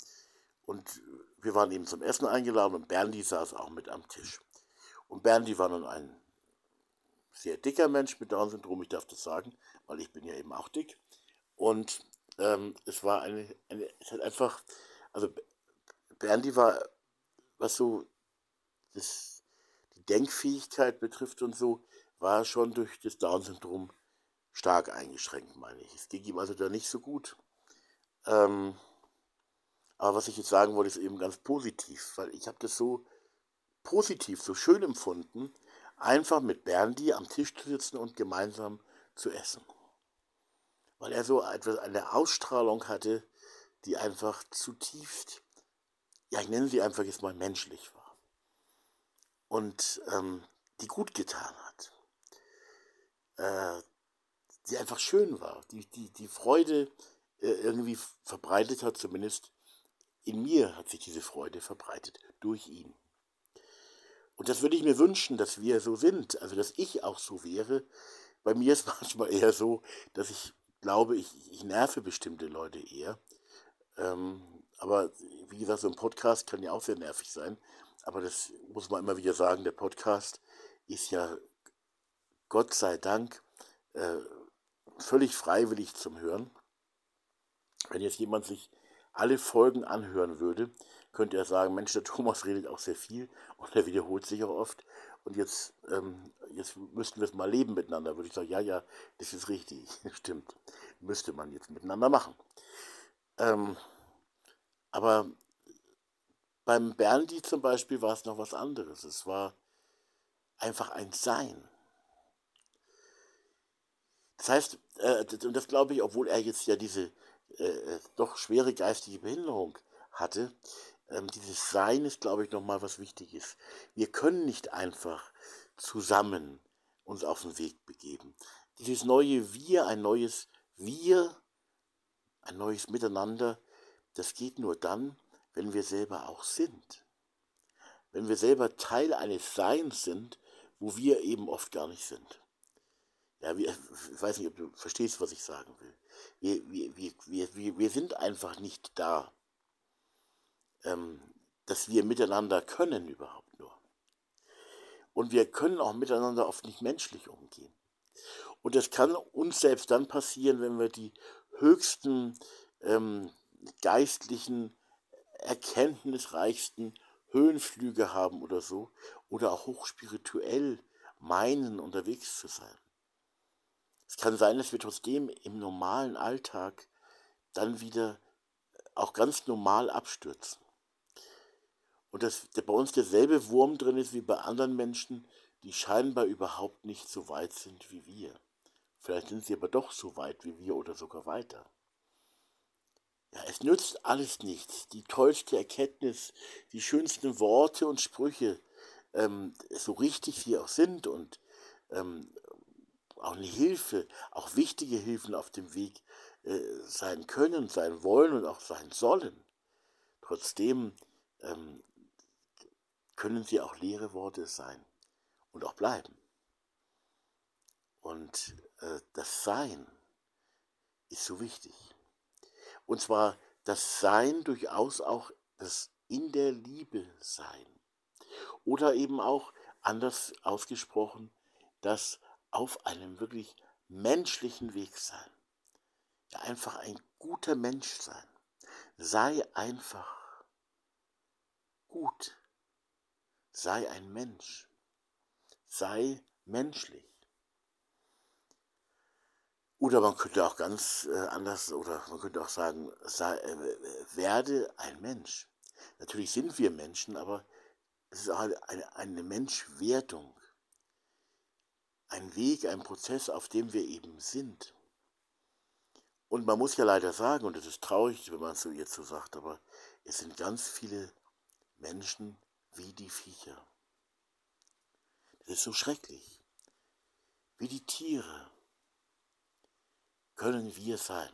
[SPEAKER 1] Und wir waren eben zum Essen eingeladen und Berndi saß auch mit am Tisch. Und Berndi war nun ein sehr dicker Mensch mit Down-Syndrom, ich darf das sagen, weil ich bin ja eben auch dick. Und ähm, es war eine, eine, es hat einfach, also Berndi war, was so das, die Denkfähigkeit betrifft und so, war schon durch das Down-Syndrom stark eingeschränkt, meine ich. Es ging ihm also da nicht so gut. Ähm, aber was ich jetzt sagen wollte, ist eben ganz positiv, weil ich habe das so positiv, so schön empfunden, einfach mit Berndi am Tisch zu sitzen und gemeinsam zu essen. Weil er so etwas, eine Ausstrahlung hatte, die einfach zutiefst, ja, ich nenne sie einfach jetzt mal menschlich war. Und ähm, die gut getan hat äh, die einfach schön war, die, die, die Freude äh, irgendwie verbreitet hat, zumindest in mir hat sich diese Freude verbreitet, durch ihn. Und das würde ich mir wünschen, dass wir so sind, also dass ich auch so wäre. Bei mir ist manchmal eher so, dass ich glaube, ich, ich nerve bestimmte Leute eher. Ähm, aber wie gesagt, so ein Podcast kann ja auch sehr nervig sein. Aber das muss man immer wieder sagen, der Podcast ist ja Gott sei Dank äh, völlig freiwillig zum Hören. Wenn jetzt jemand sich alle Folgen anhören würde, könnte er sagen, Mensch, der Thomas redet auch sehr viel und er wiederholt sich auch oft. Und jetzt, ähm, jetzt müssten wir es mal leben miteinander. Würde ich sagen, ja, ja, das ist richtig, stimmt. Müsste man jetzt miteinander machen. Ähm, Aber beim Berndi zum Beispiel war es noch was anderes. Es war einfach ein Sein. Das heißt, äh, und das glaube ich, obwohl er jetzt ja diese äh, doch schwere geistige Behinderung hatte, ähm, dieses Sein ist, glaube ich, nochmal was Wichtiges. Wir können nicht einfach zusammen uns auf den Weg begeben. Dieses neue Wir, ein neues Wir, ein neues Miteinander, das geht nur dann, wenn wir selber auch sind. Wenn wir selber Teil eines Seins sind, wo wir eben oft gar nicht sind. Ja, wir, ich weiß nicht, ob du verstehst, was ich sagen will. Wir, wir, wir, wir, wir sind einfach nicht da, ähm, dass wir miteinander können überhaupt nur. Und wir können auch miteinander oft nicht menschlich umgehen. Und das kann uns selbst dann passieren, wenn wir die höchsten ähm, geistlichen, erkenntnisreichsten Höhenflüge haben oder so, oder auch hochspirituell meinen, unterwegs zu sein. Es kann sein, dass wir trotzdem im normalen Alltag dann wieder auch ganz normal abstürzen. Und dass bei uns derselbe Wurm drin ist wie bei anderen Menschen, die scheinbar überhaupt nicht so weit sind wie wir. Vielleicht sind sie aber doch so weit wie wir oder sogar weiter. Ja, es nützt alles nichts. Die tollste Erkenntnis, die schönsten Worte und Sprüche, ähm, so richtig sie auch sind und ähm, auch eine Hilfe, auch wichtige Hilfen auf dem Weg äh, sein können, sein wollen und auch sein sollen. Trotzdem ähm, können sie auch leere Worte sein und auch bleiben. Und äh, das Sein ist so wichtig. Und zwar das Sein durchaus auch das in der Liebe sein. Oder eben auch anders ausgesprochen, das auf einem wirklich menschlichen Weg sein. Ja, einfach ein guter Mensch sein. Sei einfach gut. Sei ein Mensch. Sei menschlich. Oder man könnte auch ganz äh, anders, oder man könnte auch sagen, sei, äh, werde ein Mensch. Natürlich sind wir Menschen, aber es ist auch eine, eine Menschwertung ein Weg, ein Prozess, auf dem wir eben sind. Und man muss ja leider sagen, und es ist traurig, wenn man es so jetzt so sagt, aber es sind ganz viele Menschen wie die Viecher. Das ist so schrecklich. Wie die Tiere können wir sein.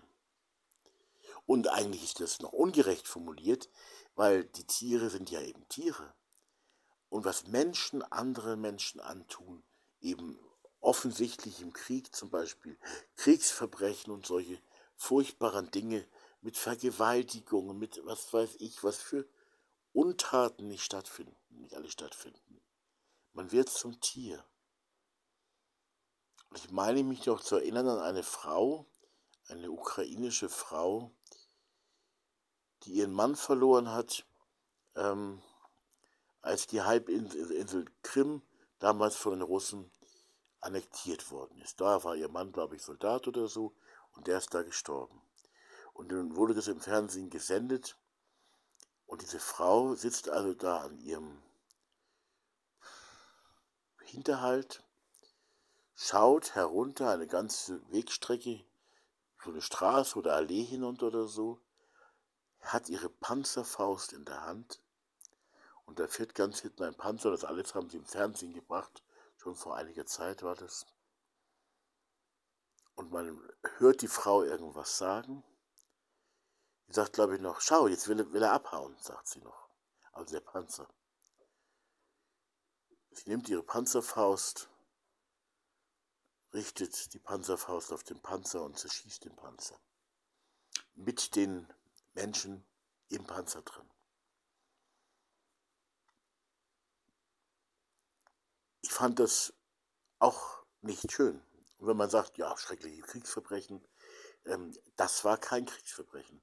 [SPEAKER 1] Und eigentlich ist das noch ungerecht formuliert, weil die Tiere sind ja eben Tiere. Und was Menschen anderen Menschen antun, eben offensichtlich im Krieg zum Beispiel Kriegsverbrechen und solche furchtbaren Dinge mit Vergewaltigungen, mit was weiß ich, was für Untaten nicht stattfinden, nicht alle stattfinden. Man wird zum Tier. Und ich meine mich noch zu erinnern an eine Frau, eine ukrainische Frau, die ihren Mann verloren hat, ähm, als die Halbinsel Krim damals von den Russen annektiert worden ist. Da war ihr Mann, glaube ich, Soldat oder so, und der ist da gestorben. Und dann wurde das im Fernsehen gesendet, und diese Frau sitzt also da an ihrem Hinterhalt, schaut herunter eine ganze Wegstrecke, so eine Straße oder Allee hinunter oder so, hat ihre Panzerfaust in der Hand und da fährt ganz hinten ein Panzer, das alles haben sie im Fernsehen gebracht Schon vor einiger Zeit war das. Und man hört die Frau irgendwas sagen. Die sagt, glaube ich, noch, schau, jetzt will er, will er abhauen, sagt sie noch. Also der Panzer. Sie nimmt ihre Panzerfaust, richtet die Panzerfaust auf den Panzer und zerschießt den Panzer. Mit den Menschen im Panzer drin. Fand das auch nicht schön. Und wenn man sagt, ja, schreckliche Kriegsverbrechen, ähm, das war kein Kriegsverbrechen.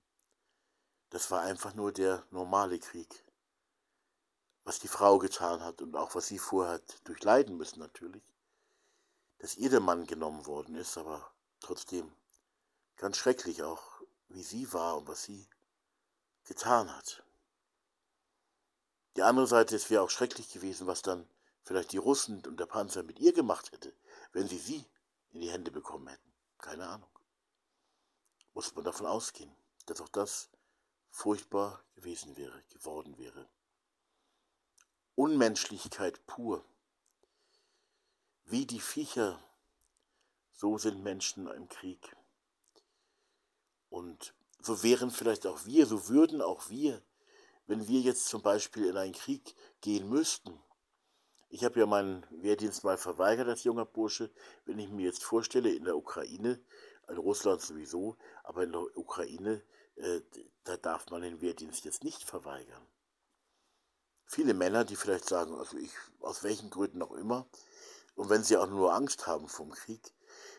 [SPEAKER 1] Das war einfach nur der normale Krieg. Was die Frau getan hat und auch was sie vorher hat durchleiden müssen natürlich. Dass ihr der Mann genommen worden ist, aber trotzdem ganz schrecklich auch, wie sie war und was sie getan hat. Die andere Seite, es wäre auch schrecklich gewesen, was dann vielleicht die Russen und der Panzer mit ihr gemacht hätte, wenn sie sie in die Hände bekommen hätten. Keine Ahnung. Muss man davon ausgehen, dass auch das furchtbar gewesen wäre, geworden wäre. Unmenschlichkeit pur. Wie die Viecher, so sind Menschen im Krieg. Und so wären vielleicht auch wir, so würden auch wir, wenn wir jetzt zum Beispiel in einen Krieg gehen müssten. Ich habe ja meinen Wehrdienst mal verweigert als junger Bursche. Wenn ich mir jetzt vorstelle, in der Ukraine, in Russland sowieso, aber in der Ukraine, äh, da darf man den Wehrdienst jetzt nicht verweigern. Viele Männer, die vielleicht sagen, also ich, aus welchen Gründen auch immer, und wenn sie auch nur Angst haben vom Krieg,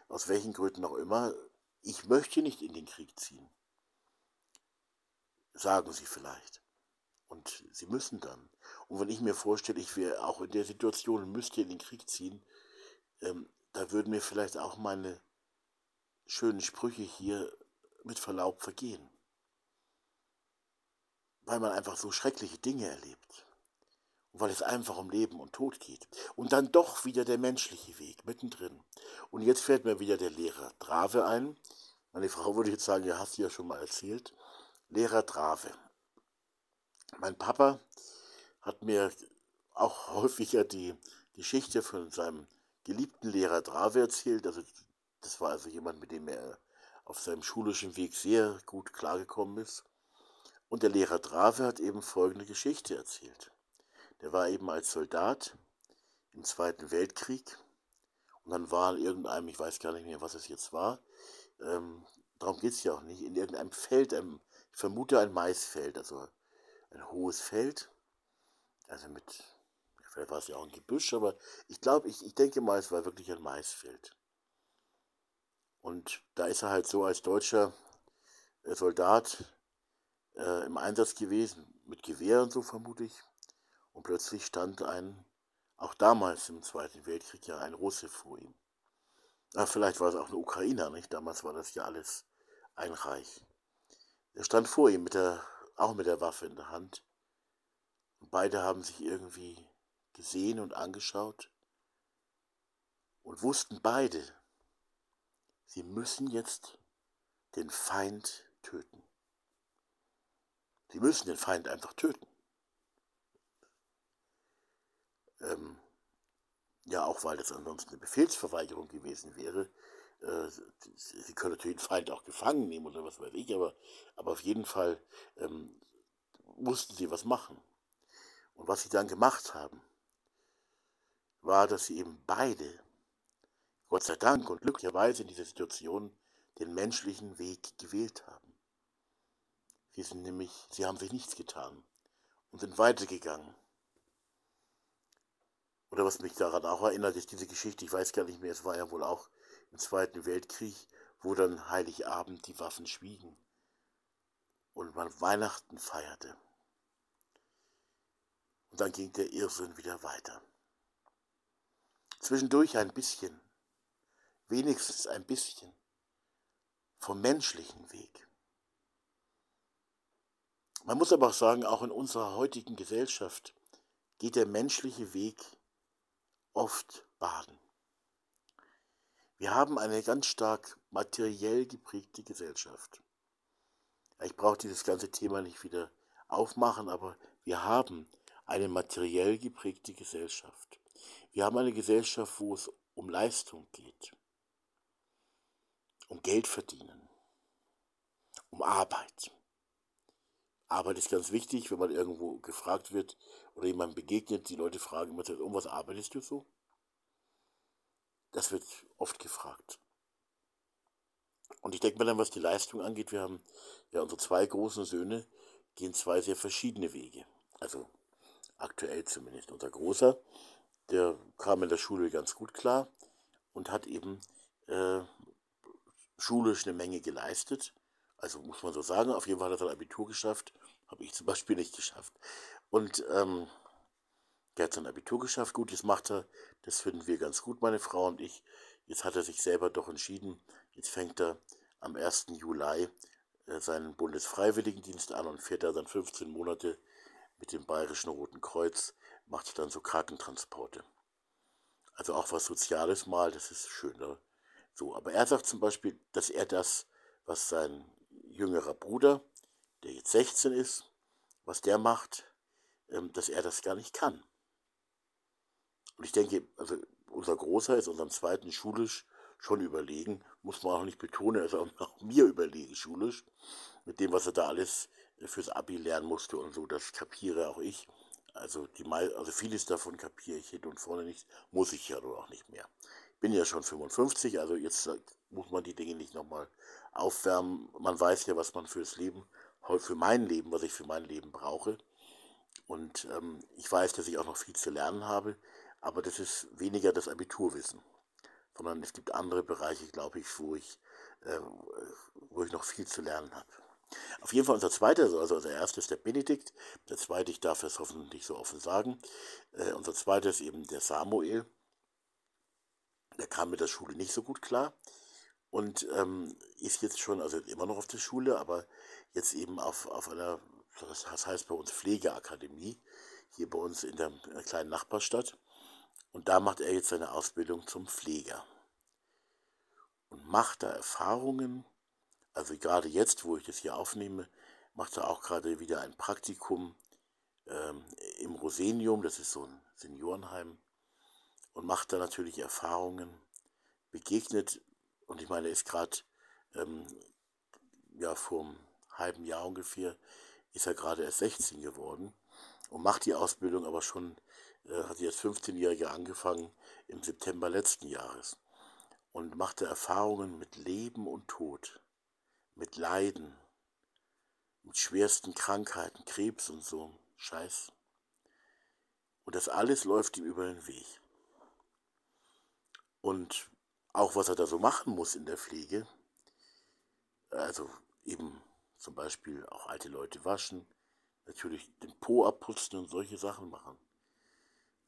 [SPEAKER 1] aus welchen Gründen auch immer, ich möchte nicht in den Krieg ziehen. Sagen sie vielleicht. Und sie müssen dann. Und wenn ich mir vorstelle, ich wäre auch in der Situation und müsste in den Krieg ziehen, ähm, da würden mir vielleicht auch meine schönen Sprüche hier mit Verlaub vergehen. Weil man einfach so schreckliche Dinge erlebt. Und weil es einfach um Leben und Tod geht. Und dann doch wieder der menschliche Weg mittendrin. Und jetzt fällt mir wieder der Lehrer Drave ein. Meine Frau würde jetzt sagen, ja, hast du ja schon mal erzählt. Lehrer Drave. Mein Papa hat mir auch häufiger die Geschichte von seinem geliebten Lehrer Drave erzählt. Also das war also jemand, mit dem er auf seinem schulischen Weg sehr gut klargekommen ist. Und der Lehrer Drave hat eben folgende Geschichte erzählt. Der war eben als Soldat im Zweiten Weltkrieg und dann war in irgendeinem, ich weiß gar nicht mehr, was es jetzt war, ähm, darum geht es ja auch nicht, in irgendeinem Feld, einem, ich vermute ein Maisfeld, also ein hohes Feld, also mit, vielleicht war es ja auch ein Gebüsch, aber ich glaube, ich, ich denke mal, es war wirklich ein Maisfeld. Und da ist er halt so als deutscher äh, Soldat äh, im Einsatz gewesen, mit Gewehr und so vermute ich. Und plötzlich stand ein, auch damals im Zweiten Weltkrieg, ja ein Russe vor ihm. Ach, vielleicht war es auch ein Ukrainer, nicht? Damals war das ja alles ein Reich. Er stand vor ihm, mit der, auch mit der Waffe in der Hand. Und beide haben sich irgendwie gesehen und angeschaut und wussten beide, sie müssen jetzt den Feind töten. Sie müssen den Feind einfach töten. Ähm, ja, auch weil das ansonsten eine Befehlsverweigerung gewesen wäre. Äh, sie können natürlich den Feind auch gefangen nehmen oder was weiß ich, aber, aber auf jeden Fall ähm, mussten sie was machen. Und was sie dann gemacht haben, war, dass sie eben beide, Gott sei Dank und glücklicherweise in dieser Situation, den menschlichen Weg gewählt haben. Sie sind nämlich, sie haben sich nichts getan und sind weitergegangen. Oder was mich daran auch erinnert, ist diese Geschichte, ich weiß gar nicht mehr, es war ja wohl auch im Zweiten Weltkrieg, wo dann Heiligabend die Waffen schwiegen und man Weihnachten feierte. Und dann ging der Irrsinn wieder weiter. Zwischendurch ein bisschen, wenigstens ein bisschen vom menschlichen Weg. Man muss aber auch sagen, auch in unserer heutigen Gesellschaft geht der menschliche Weg oft baden. Wir haben eine ganz stark materiell geprägte Gesellschaft. Ich brauche dieses ganze Thema nicht wieder aufmachen, aber wir haben eine materiell geprägte Gesellschaft. Wir haben eine Gesellschaft, wo es um Leistung geht, um Geld verdienen, um Arbeit. Arbeit ist ganz wichtig, wenn man irgendwo gefragt wird oder jemand begegnet, die Leute fragen immer, um was arbeitest du so? Das wird oft gefragt. Und ich denke mal dann, was die Leistung angeht, wir haben ja unsere zwei großen Söhne, gehen zwei sehr verschiedene Wege. Also aktuell zumindest. Unser Großer, der kam in der Schule ganz gut klar und hat eben äh, schulisch eine Menge geleistet. Also muss man so sagen, auf jeden Fall hat er sein Abitur geschafft. Habe ich zum Beispiel nicht geschafft. Und ähm, der hat sein Abitur geschafft. Gut, jetzt macht er, das finden wir ganz gut, meine Frau und ich. Jetzt hat er sich selber doch entschieden. Jetzt fängt er am 1. Juli äh, seinen Bundesfreiwilligendienst an und fährt da dann 15 Monate mit dem Bayerischen Roten Kreuz, macht dann so Krankentransporte. Also auch was Soziales mal, das ist schön. Ne? So, aber er sagt zum Beispiel, dass er das, was sein jüngerer Bruder, der jetzt 16 ist, was der macht, ähm, dass er das gar nicht kann. Und ich denke, also unser Großer ist unserem zweiten schulisch schon überlegen, muss man auch nicht betonen, er ist auch mir überlegen schulisch, mit dem, was er da alles fürs Abi lernen musste und so, das kapiere auch ich. Also, die, also vieles davon kapiere ich hinten und vorne nicht, muss ich ja auch nicht mehr. Ich bin ja schon 55, also jetzt muss man die Dinge nicht nochmal aufwärmen. Man weiß ja, was man fürs Leben, für mein Leben, was ich für mein Leben brauche. Und ähm, ich weiß, dass ich auch noch viel zu lernen habe, aber das ist weniger das Abiturwissen, sondern es gibt andere Bereiche, glaube ich, wo ich, äh, wo ich noch viel zu lernen habe. Auf jeden Fall unser zweiter, also unser erster ist der Benedikt, der zweite, ich darf es hoffentlich so offen sagen, äh, unser zweiter ist eben der Samuel. Der kam mit der Schule nicht so gut klar und ähm, ist jetzt schon, also immer noch auf der Schule, aber jetzt eben auf, auf einer, das heißt bei uns Pflegeakademie, hier bei uns in der kleinen Nachbarstadt. Und da macht er jetzt seine Ausbildung zum Pfleger. Und macht da Erfahrungen, also gerade jetzt, wo ich das hier aufnehme, macht er auch gerade wieder ein Praktikum ähm, im Rosenium, das ist so ein Seniorenheim, und macht da natürlich Erfahrungen, begegnet, und ich meine, er ist gerade ähm, ja, vor einem halben Jahr ungefähr, ist er gerade erst 16 geworden und macht die Ausbildung aber schon, äh, hat jetzt 15-Jährige angefangen im September letzten Jahres und machte Erfahrungen mit Leben und Tod mit Leiden, mit schwersten Krankheiten, Krebs und so, Scheiß. Und das alles läuft ihm über den Weg. Und auch was er da so machen muss in der Pflege, also eben zum Beispiel auch alte Leute waschen, natürlich den Po abputzen und solche Sachen machen.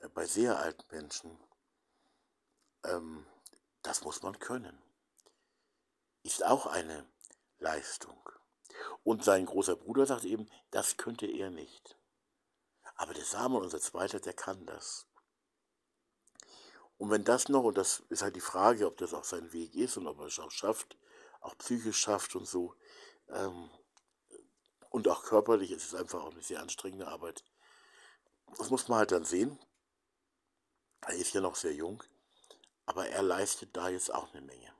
[SPEAKER 1] Äh, bei sehr alten Menschen, ähm, das muss man können. Ist auch eine Leistung. Und sein großer Bruder sagt eben, das könnte er nicht. Aber der Samuel, unser Zweiter, der kann das. Und wenn das noch, und das ist halt die Frage, ob das auch sein Weg ist und ob er es auch schafft, auch psychisch schafft und so, ähm, und auch körperlich, es ist einfach auch eine sehr anstrengende Arbeit. Das muss man halt dann sehen. Er ist ja noch sehr jung, aber er leistet da jetzt auch eine Menge.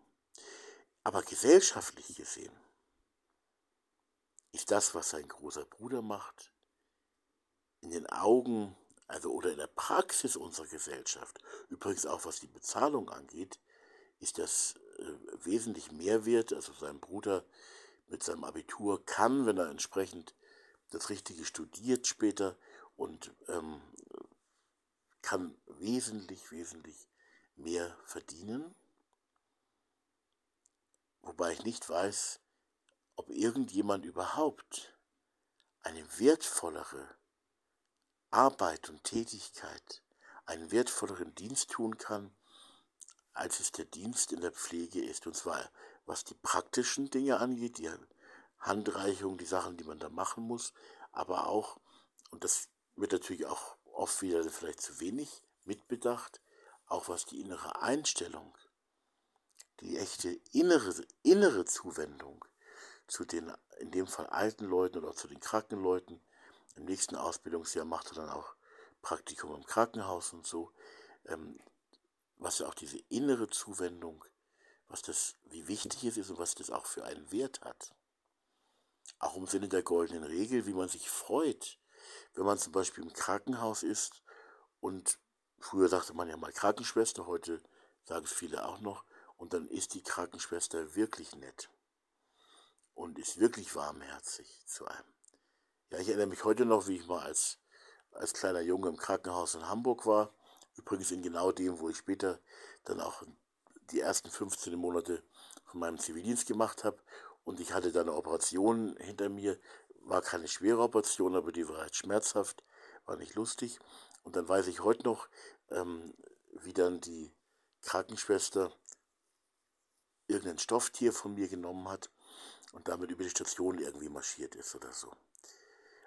[SPEAKER 1] Aber gesellschaftlich gesehen ist das, was sein großer Bruder macht, in den Augen, also oder in der Praxis unserer Gesellschaft, übrigens auch was die Bezahlung angeht, ist das äh, wesentlich mehr wert. Also sein Bruder mit seinem Abitur kann, wenn er entsprechend das Richtige studiert später und ähm, kann wesentlich, wesentlich mehr verdienen. Wobei ich nicht weiß, ob irgendjemand überhaupt eine wertvollere Arbeit und Tätigkeit, einen wertvolleren Dienst tun kann, als es der Dienst in der Pflege ist. Und zwar was die praktischen Dinge angeht, die Handreichung, die Sachen, die man da machen muss, aber auch, und das wird natürlich auch oft wieder vielleicht zu wenig mitbedacht, auch was die innere Einstellung, die echte innere, innere Zuwendung zu den, in dem Fall alten Leuten oder zu den kranken Leuten. Im nächsten Ausbildungsjahr macht er dann auch Praktikum im Krankenhaus und so. Ähm, was ja auch diese innere Zuwendung, was das, wie wichtig es ist und was das auch für einen Wert hat. Auch im Sinne der goldenen Regel, wie man sich freut, wenn man zum Beispiel im Krankenhaus ist und früher sagte man ja mal Krankenschwester, heute sagen es viele auch noch, und dann ist die Krankenschwester wirklich nett und ist wirklich warmherzig zu einem. Ja, ich erinnere mich heute noch, wie ich mal als, als kleiner Junge im Krankenhaus in Hamburg war. Übrigens in genau dem, wo ich später dann auch die ersten 15 Monate von meinem Zivildienst gemacht habe. Und ich hatte da eine Operation hinter mir. War keine schwere Operation, aber die war halt schmerzhaft, war nicht lustig. Und dann weiß ich heute noch, ähm, wie dann die Krankenschwester irgendein Stofftier von mir genommen hat und damit über die Station irgendwie marschiert ist oder so.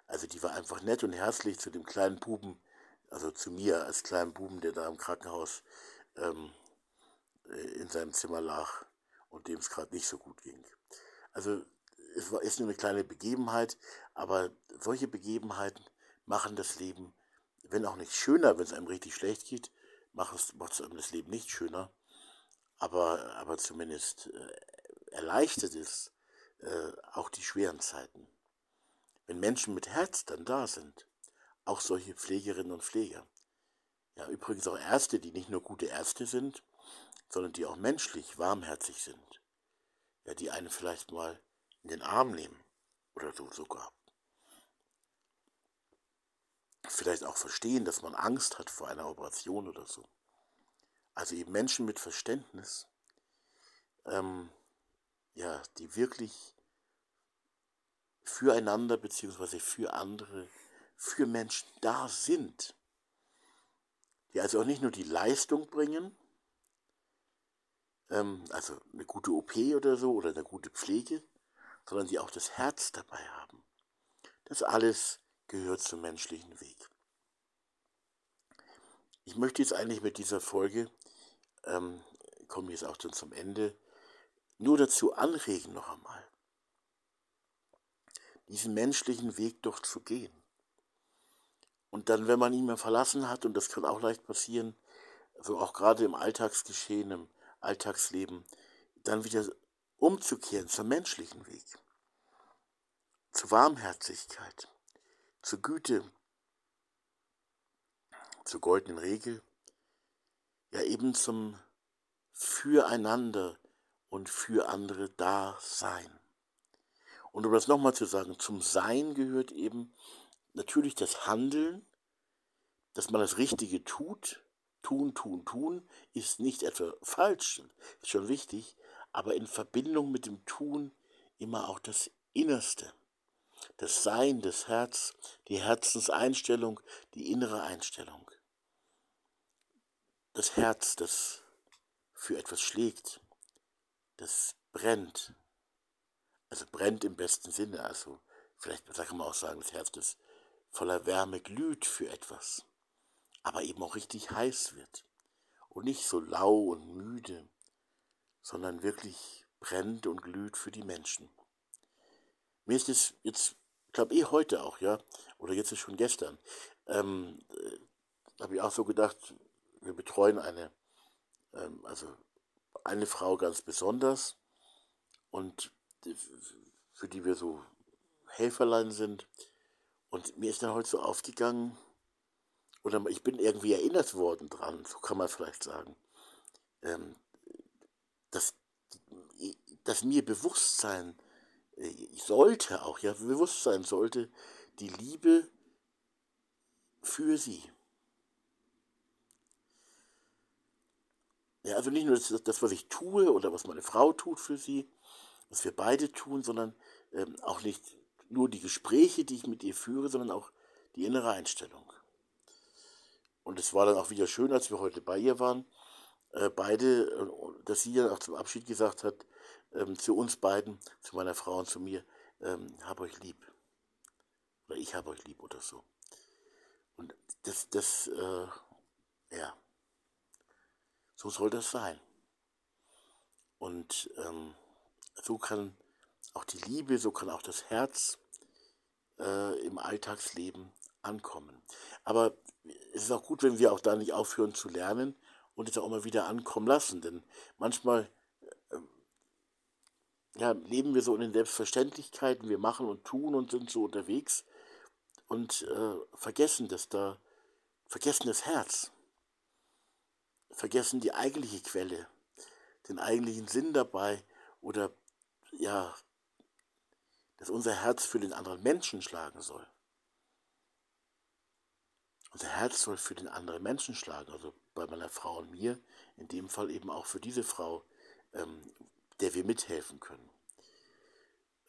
[SPEAKER 1] Also die war einfach nett und herzlich zu dem kleinen Buben, also zu mir als kleinen Buben, der da im Krankenhaus ähm, äh, in seinem Zimmer lag und dem es gerade nicht so gut ging. Also es war, ist nur eine kleine Begebenheit, aber solche Begebenheiten machen das Leben, wenn auch nicht schöner, wenn es einem richtig schlecht geht, macht es, einem das Leben nicht schöner, aber, aber zumindest äh, erleichtert es äh, auch die schweren Zeiten. Wenn Menschen mit Herz dann da sind, auch solche Pflegerinnen und Pfleger. Ja, übrigens auch Ärzte, die nicht nur gute Ärzte sind, sondern die auch menschlich warmherzig sind. Ja, die einen vielleicht mal in den Arm nehmen oder so sogar. Vielleicht auch verstehen, dass man Angst hat vor einer Operation oder so. Also eben Menschen mit Verständnis, ähm, ja, die wirklich füreinander bzw. für andere, für Menschen da sind. Die also auch nicht nur die Leistung bringen, ähm, also eine gute OP oder so oder eine gute Pflege, sondern die auch das Herz dabei haben. Das alles gehört zum menschlichen Weg. Ich möchte jetzt eigentlich mit dieser Folge, ähm, komme jetzt auch schon zum Ende, nur dazu anregen noch einmal, diesen menschlichen Weg doch zu gehen. Und dann, wenn man ihn mal verlassen hat, und das kann auch leicht passieren, also auch gerade im Alltagsgeschehen, im Alltagsleben, dann wieder umzukehren zum menschlichen Weg, zur Warmherzigkeit, zur Güte, zur goldenen Regel, ja eben zum Füreinander und für andere da sein. Und um das nochmal zu sagen, zum Sein gehört eben natürlich das Handeln, dass man das Richtige tut. Tun, tun, tun ist nicht etwa falsch, ist schon wichtig, aber in Verbindung mit dem Tun immer auch das Innerste, das Sein, das Herz, die Herzenseinstellung, die innere Einstellung. Das Herz, das für etwas schlägt, das brennt, also brennt im besten Sinne, also vielleicht kann man auch sagen, das Herz, das voller Wärme glüht für etwas, aber eben auch richtig heiß wird. Und nicht so lau und müde, sondern wirklich brennt und glüht für die Menschen. Mir ist es jetzt, ich glaube eh heute auch, ja, oder jetzt ist schon gestern, ähm, äh, habe ich auch so gedacht, wir betreuen eine, ähm, also eine Frau ganz besonders und für die wir so Helferlein sind. Und mir ist dann heute so aufgegangen, oder ich bin irgendwie erinnert worden dran, so kann man vielleicht sagen, ähm, dass, dass mir Bewusstsein äh, sollte auch, ja, Bewusstsein sollte die Liebe für sie. Ja, also nicht nur das, das, was ich tue oder was meine Frau tut für sie, was wir beide tun, sondern ähm, auch nicht nur die Gespräche, die ich mit ihr führe, sondern auch die innere Einstellung. Und es war dann auch wieder schön, als wir heute bei ihr waren, äh, beide, äh, dass sie dann auch zum Abschied gesagt hat, ähm, zu uns beiden, zu meiner Frau und zu mir, ähm, hab euch lieb. Oder ich hab euch lieb oder so. Und das, das, äh, ja, so soll das sein. Und ähm, so kann auch die Liebe, so kann auch das Herz äh, im Alltagsleben ankommen. Aber es ist auch gut, wenn wir auch da nicht aufhören zu lernen und es auch immer wieder ankommen lassen. Denn manchmal äh, ja, leben wir so in den Selbstverständlichkeiten, wir machen und tun und sind so unterwegs und äh, vergessen das da, vergessen das Herz, vergessen die eigentliche Quelle, den eigentlichen Sinn dabei oder ja, dass unser Herz für den anderen Menschen schlagen soll. Unser Herz soll für den anderen Menschen schlagen, also bei meiner Frau und mir, in dem Fall eben auch für diese Frau, ähm, der wir mithelfen können.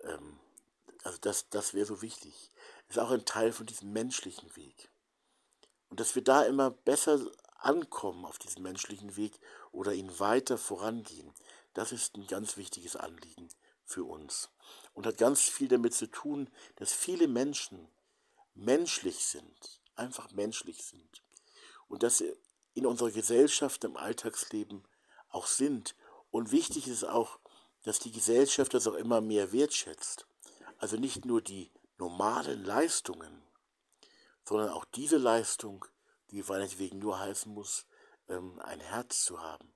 [SPEAKER 1] Ähm, also das, das wäre so wichtig. Ist auch ein Teil von diesem menschlichen Weg. Und dass wir da immer besser ankommen auf diesem menschlichen Weg oder ihn weiter vorangehen, das ist ein ganz wichtiges Anliegen für uns. und hat ganz viel damit zu tun, dass viele Menschen menschlich sind, einfach menschlich sind und dass sie in unserer Gesellschaft im Alltagsleben auch sind. Und wichtig ist auch, dass die Gesellschaft das auch immer mehr wertschätzt. Also nicht nur die normalen Leistungen, sondern auch diese Leistung, die meinetwegen nur heißen muss, ähm, ein Herz zu haben.